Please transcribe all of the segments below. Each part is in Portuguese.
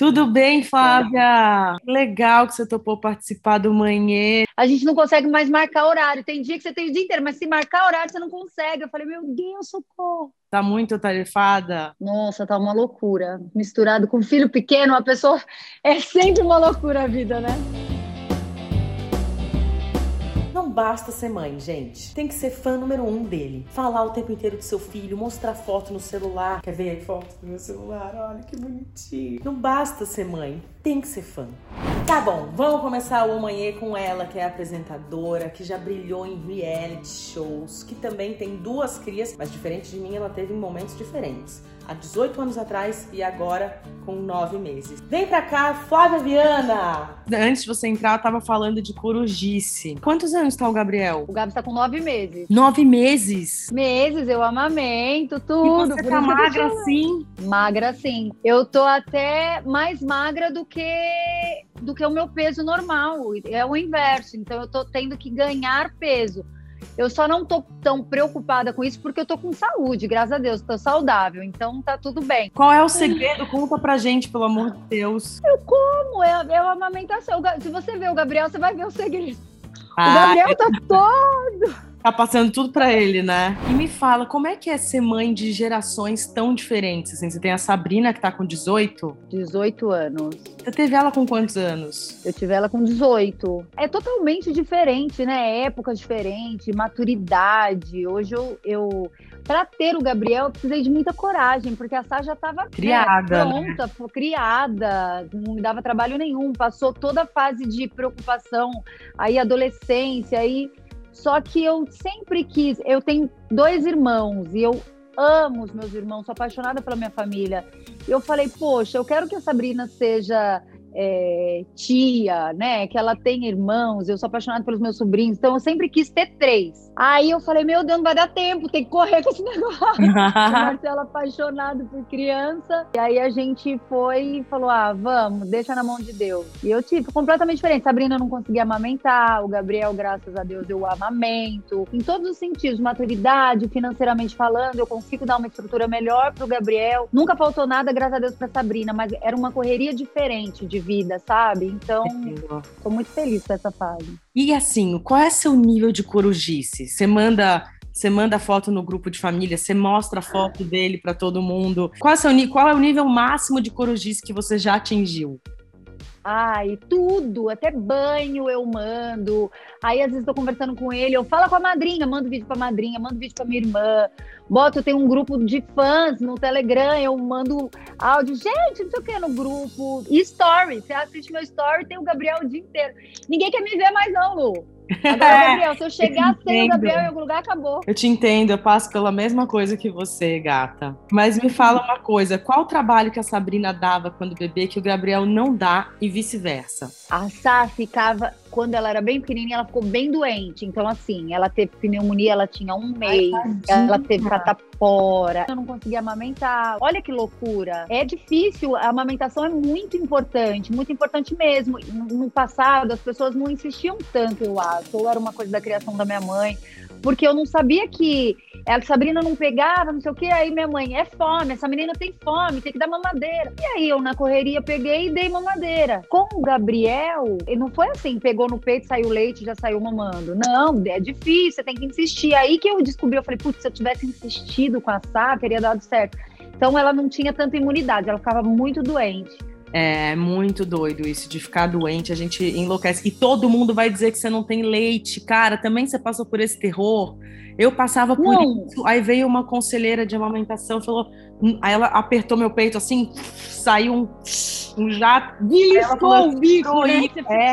Tudo bem, Flávia? Legal que você topou participar do Manhê. A gente não consegue mais marcar horário. Tem dia que você tem o dia inteiro, mas se marcar horário você não consegue. Eu falei, meu Deus, socorro. Tá muito tarefada? Nossa, tá uma loucura. Misturado com filho pequeno, a pessoa é sempre uma loucura a vida, né? Não basta ser mãe, gente. Tem que ser fã número um dele. Falar o tempo inteiro do seu filho, mostrar foto no celular. Quer ver foto do meu celular? Olha que bonitinho. Não basta ser mãe, tem que ser fã. Tá bom, vamos começar o amanhã com ela, que é apresentadora, que já brilhou em reality shows, que também tem duas crias, mas diferente de mim, ela teve momentos diferentes há 18 anos atrás e agora com 9 meses. Vem pra cá, Flávia Viana! Antes de você entrar, eu tava falando de corujice. Quantos anos tá o Gabriel? O Gabi tá com 9 meses. 9 meses? Meses, eu amamento, tudo. E você tá magra assim? Magra sim. Eu tô até mais magra do que do que o meu peso normal. É o inverso. Então eu tô tendo que ganhar peso. Eu só não tô tão preocupada com isso porque eu tô com saúde, graças a Deus, tô saudável, então tá tudo bem. Qual é o segredo? Conta pra gente, pelo amor de Deus. Eu como, é, é a amamentação. Se você ver o Gabriel, você vai ver o segredo. Ah, o Gabriel tá todo Tá passando tudo para ele, né? E me fala, como é que é ser mãe de gerações tão diferentes? Assim, você tem a Sabrina que tá com 18? 18 anos. Você teve ela com quantos anos? Eu tive ela com 18. É totalmente diferente, né? Época diferente, maturidade. Hoje eu, eu para ter o Gabriel, eu precisei de muita coragem, porque a Sá já estava criada, né, pronta, né? criada, não me dava trabalho nenhum, passou toda a fase de preocupação, aí adolescência, aí só que eu sempre quis, eu tenho dois irmãos e eu amo os meus irmãos, sou apaixonada pela minha família. E eu falei, poxa, eu quero que a Sabrina seja é, tia, né? Que ela tem irmãos, eu sou apaixonada pelos meus sobrinhos, então eu sempre quis ter três. Aí eu falei, meu Deus, não vai dar tempo, tem que correr com esse negócio. Marcelo apaixonado por criança. E aí a gente foi e falou: ah, vamos, deixa na mão de Deus. E eu tive completamente diferente. Sabrina não conseguia amamentar, o Gabriel, graças a Deus, eu amamento. Em todos os sentidos, maturidade, financeiramente falando, eu consigo dar uma estrutura melhor pro Gabriel. Nunca faltou nada, graças a Deus, pra Sabrina, mas era uma correria diferente de vida, sabe? Então, tô muito feliz com essa fase. E assim, qual é seu nível de corujice? Você manda você manda foto no grupo de família, você mostra a foto dele para todo mundo. Qual é, seu, qual é o nível máximo de corujice que você já atingiu? Ai, tudo, até banho eu mando. Aí às vezes estou conversando com ele, eu falo com a madrinha, mando vídeo para a madrinha, mando vídeo para minha irmã. Boto, eu tenho um grupo de fãs no Telegram, eu mando áudio, gente, não sei o que no grupo. E story, você assiste meu story, tem o Gabriel o dia inteiro. Ninguém quer me ver mais não, Lu. Agora, Gabriel, se eu chegar eu sem o Gabriel em algum lugar, acabou. Eu te entendo, eu passo pela mesma coisa que você, gata. Mas me fala uma coisa: qual o trabalho que a Sabrina dava quando bebê que o Gabriel não dá e vice-versa? A Sá ficava, quando ela era bem pequenininha, ela ficou bem doente. Então, assim, ela teve pneumonia, ela tinha um mês, Ai, ela teve catapora. Eu não conseguia amamentar. Olha que loucura. É difícil, a amamentação é muito importante, muito importante mesmo. No passado, as pessoas não insistiam tanto, eu acho. Ou era uma coisa da criação da minha mãe porque eu não sabia que a Sabrina não pegava, não sei o que. Aí minha mãe, é fome, essa menina tem fome, tem que dar mamadeira. E aí eu, na correria, peguei e dei mamadeira. Com o Gabriel, não foi assim, pegou no peito, saiu leite, já saiu mamando. Não, é difícil, você tem que insistir. Aí que eu descobri, eu falei, putz, se eu tivesse insistido com a Sá, teria dado certo. Então ela não tinha tanta imunidade, ela ficava muito doente. É muito doido isso de ficar doente, a gente enlouquece. E todo mundo vai dizer que você não tem leite. Cara, também você passou por esse terror. Eu passava por não. isso. Aí veio uma conselheira de amamentação, falou. Aí ela apertou meu peito assim, saiu um, um jato. Beliscou o bico, né? É.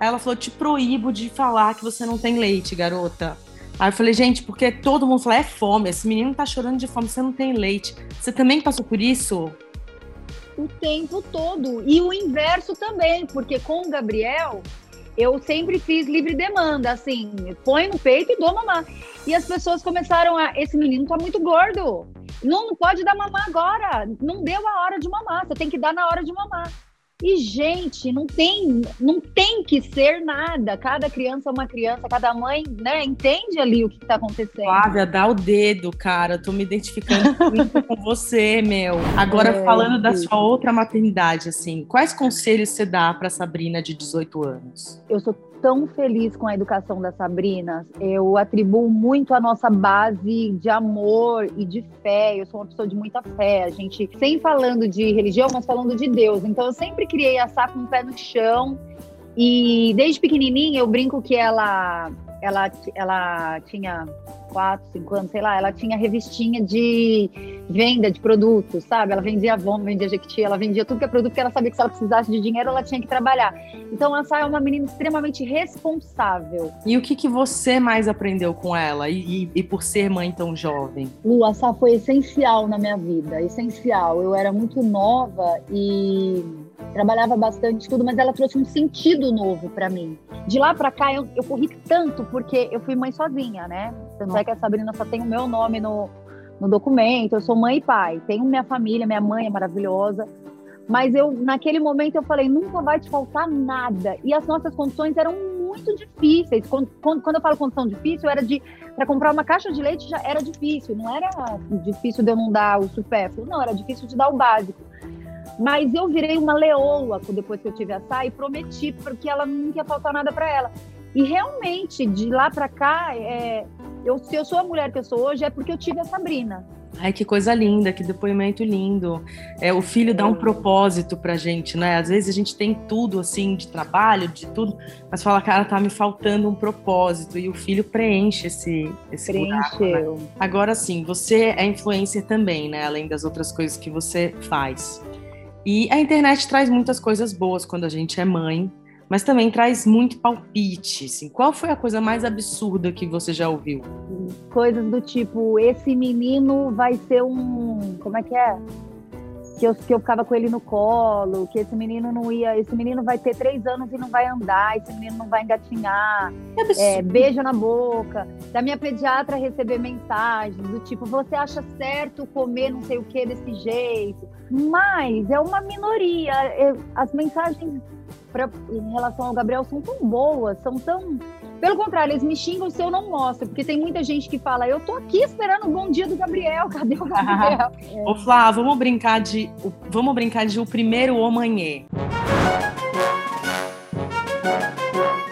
Aí ela falou: te proíbo de falar que você não tem leite, garota. Aí eu falei, gente, porque todo mundo fala, é fome, esse menino tá chorando de fome, você não tem leite. Você também passou por isso? O tempo todo. E o inverso também, porque com o Gabriel, eu sempre fiz livre demanda, assim, põe no peito e dou mamar. E as pessoas começaram a. Esse menino tá muito gordo. Não, não pode dar mamar agora. Não deu a hora de mamar. Você tem que dar na hora de mamar. E, gente, não tem, não tem que ser nada. Cada criança é uma criança, cada mãe, né, entende ali o que está acontecendo. Flávia, dá o dedo, cara. tô me identificando muito com você, meu. Agora, é, falando da sua outra maternidade, assim, quais conselhos você dá para Sabrina de 18 anos? Eu sou tão feliz com a educação da Sabrina. Eu atribuo muito a nossa base de amor e de fé. Eu sou uma pessoa de muita fé. A gente, sem falando de religião, mas falando de Deus. Então, eu sempre criei a Sá com o pé no chão. E desde pequenininha, eu brinco que ela, ela, ela tinha quatro, cinco anos, sei lá, ela tinha revistinha de venda de produtos, sabe? Ela vendia Avon, vendia Jequiti, ela vendia tudo que é produto que ela sabia que se ela precisasse de dinheiro, ela tinha que trabalhar. Então, a Sá é uma menina extremamente responsável. E o que, que você mais aprendeu com ela? E, e, e por ser mãe tão jovem? Lu, a Sá foi essencial na minha vida, essencial. Eu era muito nova e trabalhava bastante tudo, mas ela trouxe um sentido novo para mim. De lá para cá eu, eu corri tanto porque eu fui mãe sozinha, né? Tanto é que a Sabrina só tem o meu nome no, no documento. Eu sou mãe e pai. Tenho minha família, minha mãe é maravilhosa. Mas eu, naquele momento, eu falei, nunca vai te faltar nada. E as nossas condições eram muito difíceis. Quando, quando, quando eu falo condição difícil, era de para comprar uma caixa de leite já era difícil. Não era difícil de eu não dar o supérfluo, não, era difícil de dar o básico. Mas eu virei uma leoa depois que eu tive a Sá e prometi porque ela não ia faltar nada para ela. E realmente, de lá para cá, é, eu, se eu sou a mulher que eu sou hoje, é porque eu tive a Sabrina. Ai, que coisa linda, que depoimento lindo. É, o filho dá um é. propósito pra gente, né? Às vezes a gente tem tudo, assim, de trabalho, de tudo, mas fala, cara, tá me faltando um propósito. E o filho preenche esse, esse Preencheu. Buraco, né? Agora, sim, você é influencer também, né? Além das outras coisas que você faz. E a internet traz muitas coisas boas quando a gente é mãe, mas também traz muito palpite. Assim. Qual foi a coisa mais absurda que você já ouviu? Coisas do tipo: esse menino vai ser um. Como é que é? que eu, que eu ficava com ele no colo, que esse menino não ia, esse menino vai ter três anos e não vai andar, esse menino não vai engatinhar, é, beijo na boca. Da minha pediatra receber mensagens do tipo, você acha certo comer não sei o que desse jeito? Mas é uma minoria. As mensagens pra, em relação ao Gabriel são tão boas, são tão pelo contrário, eles me xingam se eu não mostro, porque tem muita gente que fala, eu tô aqui esperando o bom dia do Gabriel, cadê o Gabriel? é. Ô Flá, vamos brincar de. Vamos brincar de o primeiro omanhê.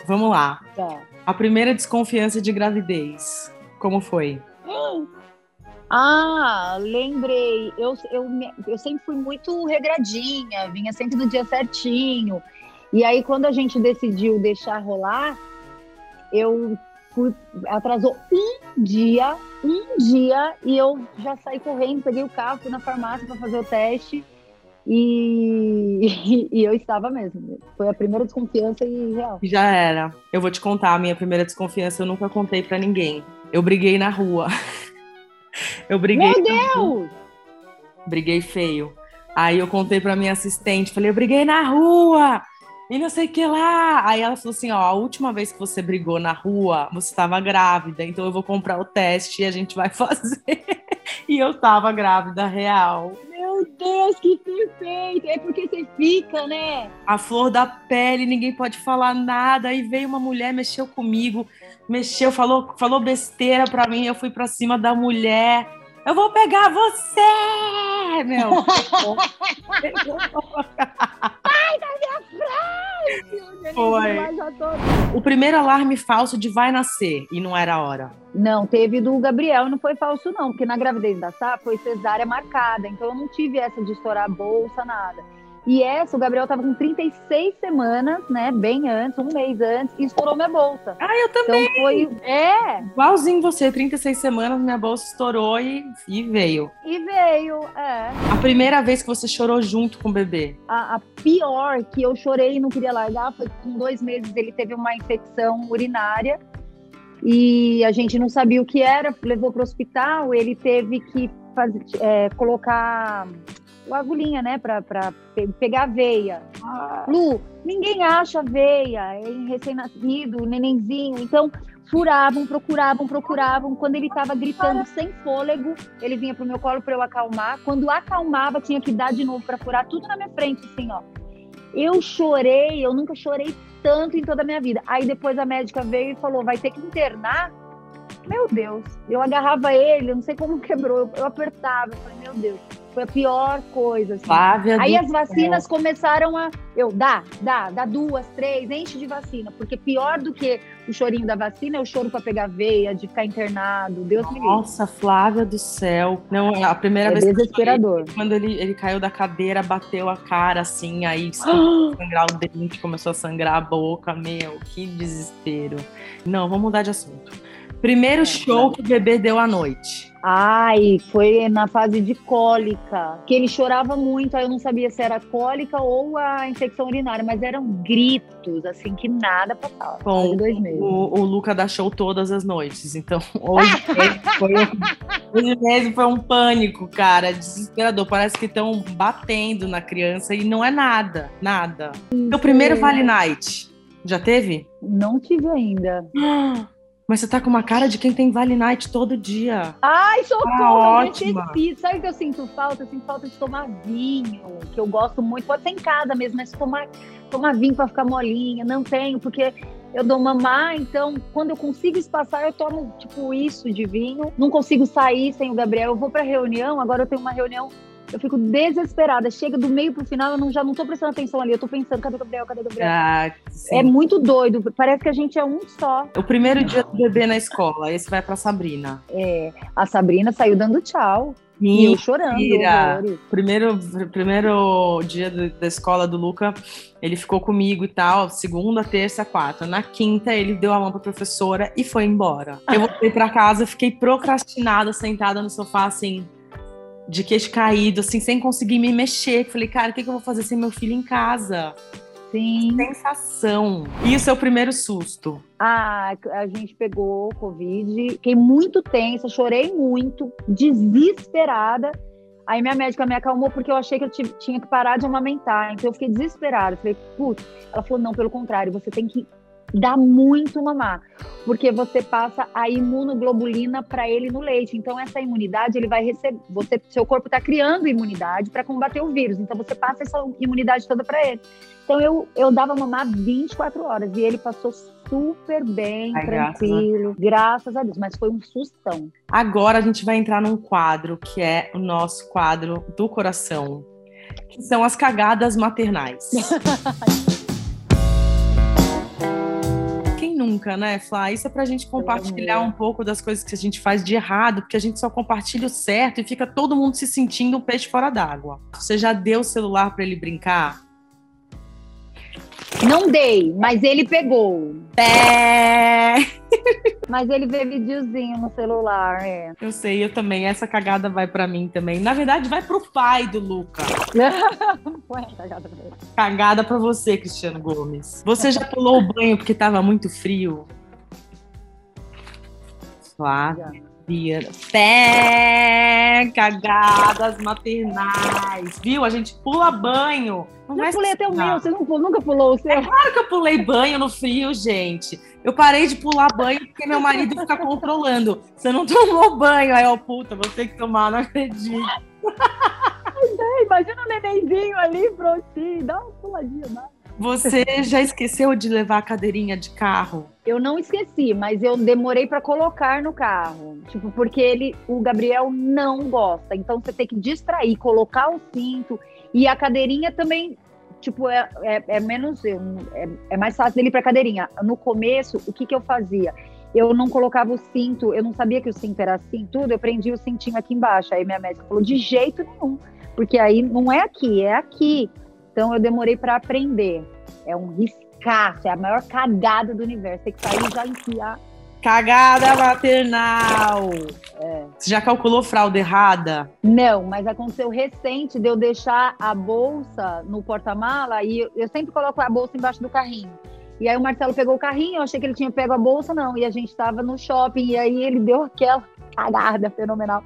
Vamos lá. Tá. A primeira desconfiança de gravidez. Como foi? Ah, lembrei. Eu, eu, eu sempre fui muito regradinha, vinha sempre no dia certinho. E aí, quando a gente decidiu deixar rolar, eu fui, atrasou um dia, um dia, e eu já saí correndo, peguei o carro, fui na farmácia para fazer o teste. E, e, eu estava mesmo. Foi a primeira desconfiança e real. Já era. Eu vou te contar, a minha primeira desconfiança eu nunca contei para ninguém. Eu briguei na rua. Eu briguei. Meu Deus! Briguei feio. Aí eu contei para minha assistente, falei, eu briguei na rua e não sei o que lá. Aí ela falou assim: ó, a última vez que você brigou na rua, você estava grávida, então eu vou comprar o teste e a gente vai fazer. e eu estava grávida real. Meu Deus, que perfeito! É porque você fica, né? A flor da pele, ninguém pode falar nada. Aí veio uma mulher, mexeu comigo, mexeu, falou, falou besteira pra mim. Eu fui pra cima da mulher. Eu vou pegar você! Meu. Da minha frente! Foi. O primeiro alarme falso de vai nascer e não era a hora. Não, teve do Gabriel, não foi falso, não, porque na gravidez da Sá foi cesárea marcada, então eu não tive essa de estourar a bolsa, nada. E essa, o Gabriel estava com 36 semanas, né? Bem antes, um mês antes, e estourou minha bolsa. Ah, eu também! Então foi. É! Igualzinho você, 36 semanas, minha bolsa estourou e, e veio. E veio, é. A primeira vez que você chorou junto com o bebê? A, a pior que eu chorei e não queria largar foi com dois meses ele teve uma infecção urinária e a gente não sabia o que era, levou para o hospital, ele teve que fazer, é, colocar agulhinha, né, para pe pegar a veia. Ah. Lu, ninguém acha veia em recém-nascido, nenenzinho. Então, furavam, procuravam, procuravam. Quando ele estava gritando sem fôlego, ele vinha pro meu colo para eu acalmar. Quando acalmava, tinha que dar de novo para furar tudo na minha frente, assim, ó. Eu chorei, eu nunca chorei tanto em toda a minha vida. Aí depois a médica veio e falou: vai ter que internar. Meu Deus, eu agarrava ele, eu não sei como quebrou, eu, eu apertava, eu falei, meu Deus. Foi a pior coisa. Assim. Flávia Aí as vacinas começaram a. Eu, dá, dá, dá duas, três, enche de vacina. Porque pior do que o chorinho da vacina é o choro para pegar veia, de ficar internado. Deus me livre. Nossa, Flávia do céu. Não, a primeira É vez que eu desesperador. chorei, quando ele, ele caiu da cadeira, bateu a cara assim, aí começou a sangrar o dente, começou a sangrar a boca. Meu, que desespero. Não, vamos mudar de assunto. Primeiro show que o bebê deu à noite. Ai, foi na fase de cólica, que ele chorava muito, aí eu não sabia se era cólica ou a infecção urinária, mas eram gritos, assim, que nada passava. Bom, dois meses. O, o Luca dá show todas as noites. Então, hoje foi, um- hoje mesmo foi um pânico, cara. Desesperador. Parece que estão batendo na criança e não é nada. Nada. Seu primeiro Vale Night. Já teve? Não tive ainda. Mas você tá com uma cara de quem tem Vale Night todo dia. Ai, socorro, Ah, ótima. Sabe o que eu sinto falta? Eu sinto falta de tomar vinho, que eu gosto muito. Pode ser em casa mesmo, mas tomar, tomar vinho pra ficar molinha. Não tenho, porque eu dou mamar, então quando eu consigo espaçar, eu tomo, tipo, isso de vinho. Não consigo sair sem o Gabriel. Eu vou pra reunião, agora eu tenho uma reunião. Eu fico desesperada. Chega do meio pro final, eu não, já não tô prestando atenção ali. Eu tô pensando, cadê o Gabriel? Cadê o Gabriel? Ah. É muito doido. Parece que a gente é um só. O primeiro dia do bebê na escola. Esse vai pra Sabrina. É, a Sabrina saiu dando tchau. E eu chorando. Primeiro, primeiro dia do- da escola do Luca, ele ficou comigo e tal, segunda, terça, quarta. Na quinta, ele deu a mão pra professora e foi embora. Eu voltei pra casa, fiquei procrastinada, sentada no sofá, assim, de queixo caído, assim, sem conseguir me mexer. Falei, cara, o que, que eu vou fazer sem meu filho em casa? Sim. Sensação. E o seu primeiro susto? Ah, a gente pegou Covid, fiquei muito tensa, chorei muito, desesperada. Aí minha médica me acalmou porque eu achei que eu tinha que parar de amamentar. Então eu fiquei desesperada. Falei, putz. Ela falou, não, pelo contrário, você tem que dar muito mamar. Porque você passa a imunoglobulina para ele no leite. Então essa imunidade ele vai receber. Você, seu corpo está criando imunidade para combater o vírus. Então você passa essa imunidade toda para ele. Então eu, eu dava mamar 24 horas e ele passou super bem, Ai, graças tranquilo, graças a Deus. Mas foi um sustão. Agora a gente vai entrar num quadro que é o nosso quadro do coração, que são as cagadas maternais. nunca, né, Flá? Isso é pra gente compartilhar um pouco das coisas que a gente faz de errado, porque a gente só compartilha o certo e fica todo mundo se sentindo um peixe fora d'água. Você já deu o celular pra ele brincar? Não dei, mas ele pegou. É! Mas ele vê videozinho no celular, é. Eu sei, eu também. Essa cagada vai pra mim também. Na verdade, vai pro pai do Luca. Foi cagada pra ele. Cagada pra você, Cristiano Gomes. Você já pulou o banho porque tava muito frio? Flávia. Pé, cagadas maternais. Viu? A gente pula banho. Não Já pulei até o meu, você não nunca pulou o seu? Claro que eu pulei banho no frio, gente. Eu parei de pular banho porque meu marido fica controlando. Você não tomou banho. Aí, ó, puta, vou ter que tomar, não acredito. Imagina o nenenzinho ali, prontinho, dá uma puladinha, dá. Você já esqueceu de levar a cadeirinha de carro? Eu não esqueci, mas eu demorei pra colocar no carro. Tipo, porque ele, o Gabriel não gosta. Então você tem que distrair, colocar o cinto. E a cadeirinha também, tipo, é, é, é menos. É, é mais fácil dele ir pra cadeirinha. No começo, o que, que eu fazia? Eu não colocava o cinto, eu não sabia que o cinto era assim, tudo. Eu prendia o cintinho aqui embaixo. Aí minha médica falou: de jeito nenhum. Porque aí não é aqui, é aqui. Então eu demorei pra aprender. É um riscaço, é a maior cagada do universo. Tem que sair e já enfiar. Cagada maternal. É. Você já calculou fralda errada? Não, mas aconteceu recente de eu deixar a bolsa no porta-mala e eu, eu sempre coloco a bolsa embaixo do carrinho. E aí o Marcelo pegou o carrinho, eu achei que ele tinha pego a bolsa, não. E a gente estava no shopping e aí ele deu aquela cagada fenomenal.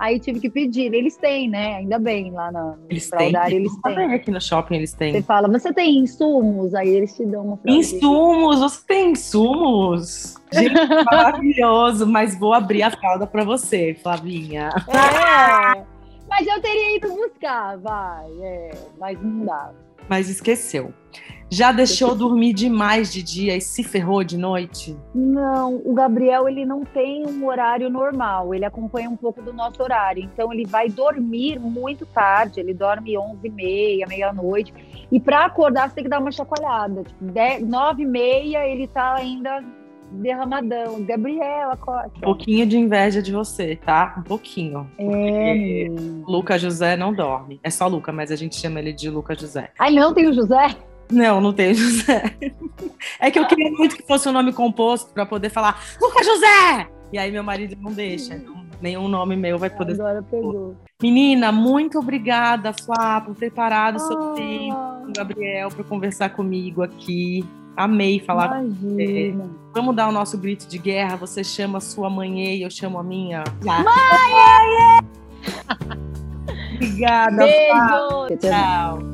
Aí tive que pedir. Eles têm, né? Ainda bem, lá na, no Eles têm. eles têm. aqui no shopping eles Você têm. fala, você tem insumos? Aí eles te dão uma fraldinha. Insumos, você tem insumos? Gente, maravilhoso, mas vou abrir a fralda pra você, Flavinha. É. Mas eu teria ido buscar, vai. É, mas não dá. Mas esqueceu. Já deixou dormir demais de dia e se ferrou de noite? Não, o Gabriel ele não tem um horário normal, ele acompanha um pouco do nosso horário. Então ele vai dormir muito tarde, ele dorme 11 e meia, meia-noite. E para acordar você tem que dar uma chacoalhada. Tipo, 9 e meia ele tá ainda derramadão. Gabriel, acorda. Um pouquinho de inveja de você, tá? Um pouquinho. É. Lucas José não dorme. É só Luca, mas a gente chama ele de Lucas José. Ai, não tem o José? Não, não tem José. É que eu queria muito que fosse um nome composto para poder falar Lucas José! E aí meu marido não deixa. Então, nenhum nome meu vai poder. Agora pegou. Menina, muito obrigada, Flá, por ter parado o seu tempo com o Gabriel para conversar comigo aqui. Amei falar Imagina. com você. Vamos dar o nosso grito de guerra. Você chama a sua mãe e eu chamo a minha. Mãe! Obrigada. Beijo. Tchau.